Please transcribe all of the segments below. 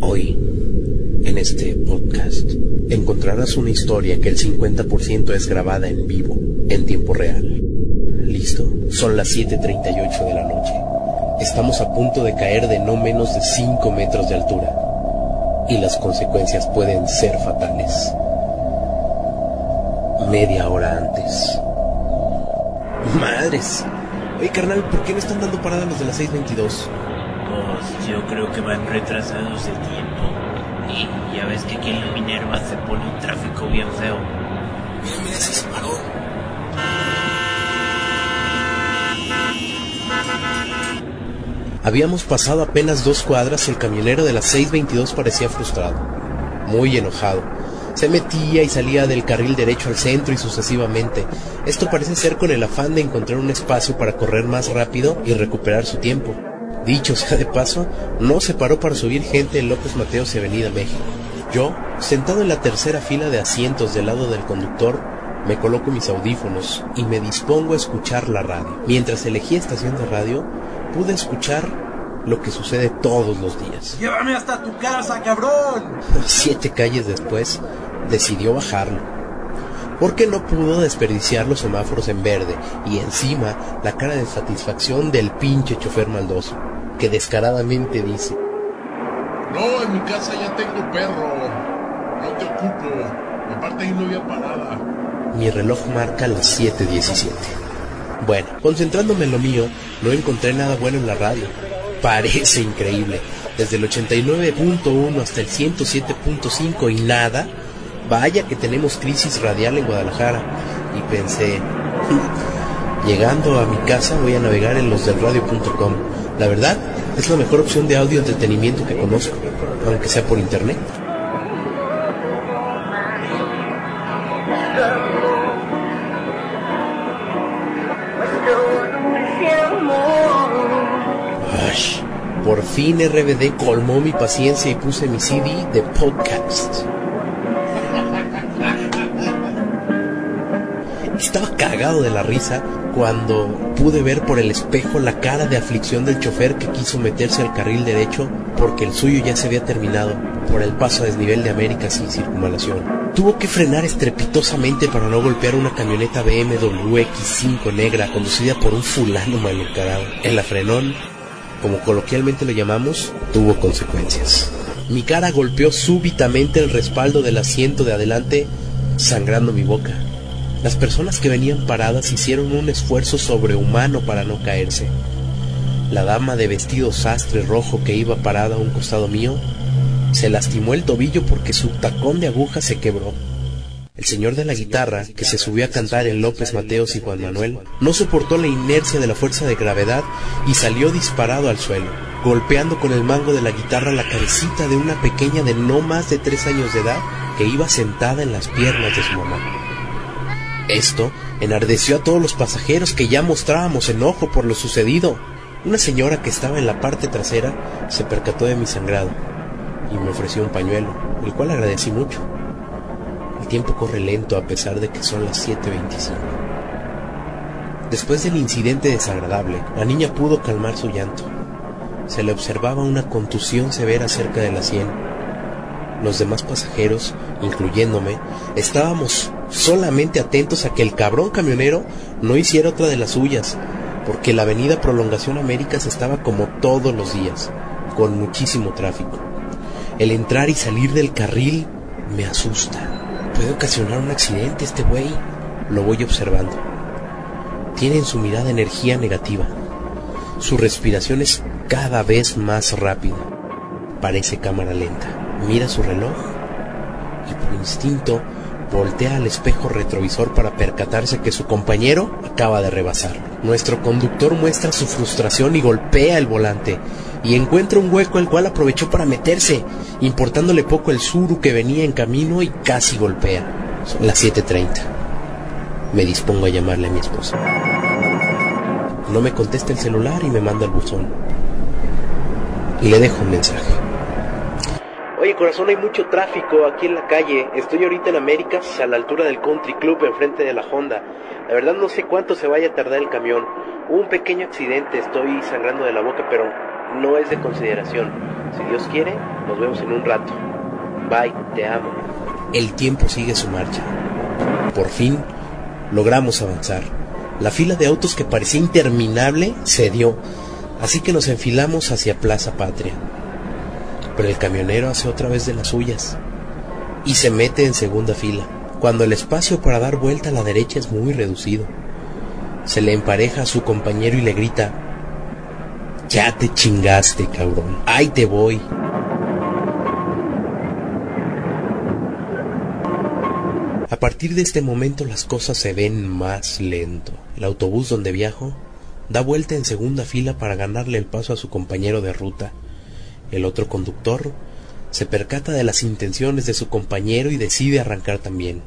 Hoy, en este podcast, encontrarás una historia que el 50% es grabada en vivo, en tiempo real. ¿Listo? Son las 7.38 de la noche. Estamos a punto de caer de no menos de 5 metros de altura. Y las consecuencias pueden ser fatales. Media hora antes. Madres. Oye, carnal, ¿por qué no están dando parada los de las 622? Yo creo que van retrasados de tiempo. Y ya ves que aquí en la Minerva se pone un tráfico bien feo. Mira, mira, se paró. Habíamos pasado apenas dos cuadras y el camionero de las 622 parecía frustrado, muy enojado. Se metía y salía del carril derecho al centro y sucesivamente. Esto parece ser con el afán de encontrar un espacio para correr más rápido y recuperar su tiempo. Dicho sea de paso, no se paró para subir gente en López Mateos y Avenida México. Yo, sentado en la tercera fila de asientos del lado del conductor, me coloco mis audífonos y me dispongo a escuchar la radio. Mientras elegía estación de radio, pude escuchar lo que sucede todos los días. ¡Llévame hasta tu casa, cabrón! Siete calles después, decidió bajarlo. Porque no pudo desperdiciar los semáforos en verde y encima la cara de satisfacción del pinche chofer maldoso, que descaradamente dice, No, en mi casa ya tengo perro. No te ocupo. Aparte ahí no había parada. mi reloj marca las 7.17. Bueno, concentrándome en lo mío, no encontré nada bueno en la radio. Parece increíble. Desde el 89.1 hasta el 107.5 y nada. Vaya que tenemos crisis radial en Guadalajara. Y pensé, llegando a mi casa voy a navegar en losdelradio.com. La verdad, es la mejor opción de audio entretenimiento que conozco, aunque sea por internet. Por fin RBD colmó mi paciencia y puse mi CD de podcast. Estaba cagado de la risa cuando pude ver por el espejo la cara de aflicción del chofer que quiso meterse al carril derecho porque el suyo ya se había terminado por el paso a desnivel de América sin circunvalación. Tuvo que frenar estrepitosamente para no golpear una camioneta BMW X5 negra conducida por un fulano maleducado. El afrenón, como coloquialmente lo llamamos, tuvo consecuencias. Mi cara golpeó súbitamente el respaldo del asiento de adelante, sangrando mi boca. Las personas que venían paradas hicieron un esfuerzo sobrehumano para no caerse. La dama de vestido sastre rojo que iba parada a un costado mío se lastimó el tobillo porque su tacón de aguja se quebró. El señor de la guitarra, que se subió a cantar en López Mateos y Juan Manuel, no soportó la inercia de la fuerza de gravedad y salió disparado al suelo, golpeando con el mango de la guitarra la cabecita de una pequeña de no más de tres años de edad que iba sentada en las piernas de su mamá. Esto enardeció a todos los pasajeros que ya mostrábamos enojo por lo sucedido. Una señora que estaba en la parte trasera se percató de mi sangrado y me ofreció un pañuelo, el cual agradecí mucho. El tiempo corre lento a pesar de que son las 7.25. Después del incidente desagradable, la niña pudo calmar su llanto. Se le observaba una contusión severa cerca de la sien. Los demás pasajeros, incluyéndome, estábamos solamente atentos a que el cabrón camionero no hiciera otra de las suyas, porque la avenida Prolongación Américas estaba como todos los días, con muchísimo tráfico. El entrar y salir del carril me asusta. Puede ocasionar un accidente este güey. Lo voy observando. Tiene en su mirada energía negativa. Su respiración es cada vez más rápida. Parece cámara lenta. Mira su reloj y por instinto voltea al espejo retrovisor para percatarse que su compañero acaba de rebasar. Nuestro conductor muestra su frustración y golpea el volante y encuentra un hueco el cual aprovechó para meterse, importándole poco el suru que venía en camino y casi golpea. Son las 7.30. Me dispongo a llamarle a mi esposa. No me contesta el celular y me manda el buzón. Y le dejo un mensaje. Corazón, hay mucho tráfico aquí en la calle. Estoy ahorita en Américas, a la altura del Country Club, enfrente de la Honda. La verdad no sé cuánto se vaya a tardar el camión. Un pequeño accidente, estoy sangrando de la boca, pero no es de consideración. Si Dios quiere, nos vemos en un rato. Bye, te amo. El tiempo sigue su marcha. Por fin, logramos avanzar. La fila de autos que parecía interminable cedió, así que nos enfilamos hacia Plaza Patria. Pero el camionero hace otra vez de las suyas y se mete en segunda fila, cuando el espacio para dar vuelta a la derecha es muy reducido. Se le empareja a su compañero y le grita, Ya te chingaste, cabrón, ahí te voy. A partir de este momento las cosas se ven más lento. El autobús donde viajo da vuelta en segunda fila para ganarle el paso a su compañero de ruta. El otro conductor se percata de las intenciones de su compañero y decide arrancar también.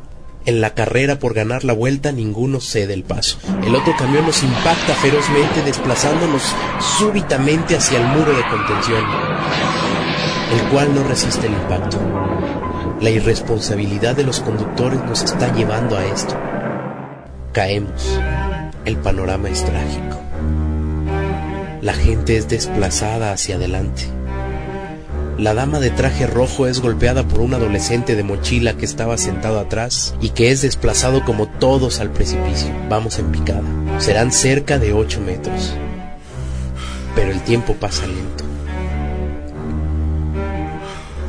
En la carrera por ganar la vuelta ninguno cede el paso. El otro camión nos impacta ferozmente desplazándonos súbitamente hacia el muro de contención, el cual no resiste el impacto. La irresponsabilidad de los conductores nos está llevando a esto. Caemos. El panorama es trágico. La gente es desplazada hacia adelante. La dama de traje rojo es golpeada por un adolescente de mochila que estaba sentado atrás y que es desplazado como todos al precipicio. Vamos en picada. Serán cerca de 8 metros. Pero el tiempo pasa lento.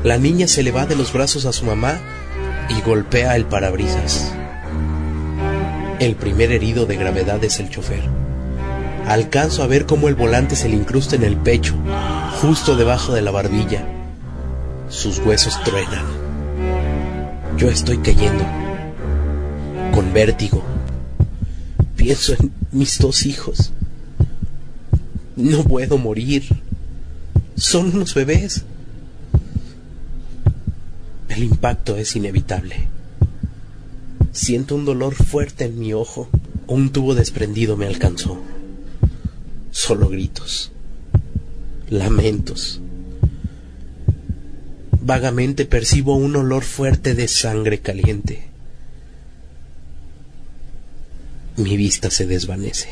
La niña se le va de los brazos a su mamá y golpea el parabrisas. El primer herido de gravedad es el chofer. Alcanzo a ver cómo el volante se le incrusta en el pecho, justo debajo de la barbilla sus huesos truenan. Yo estoy cayendo, con vértigo. Pienso en mis dos hijos. No puedo morir. Son unos bebés. El impacto es inevitable. Siento un dolor fuerte en mi ojo. Un tubo desprendido me alcanzó. Solo gritos. Lamentos. Vagamente percibo un olor fuerte de sangre caliente. Mi vista se desvanece.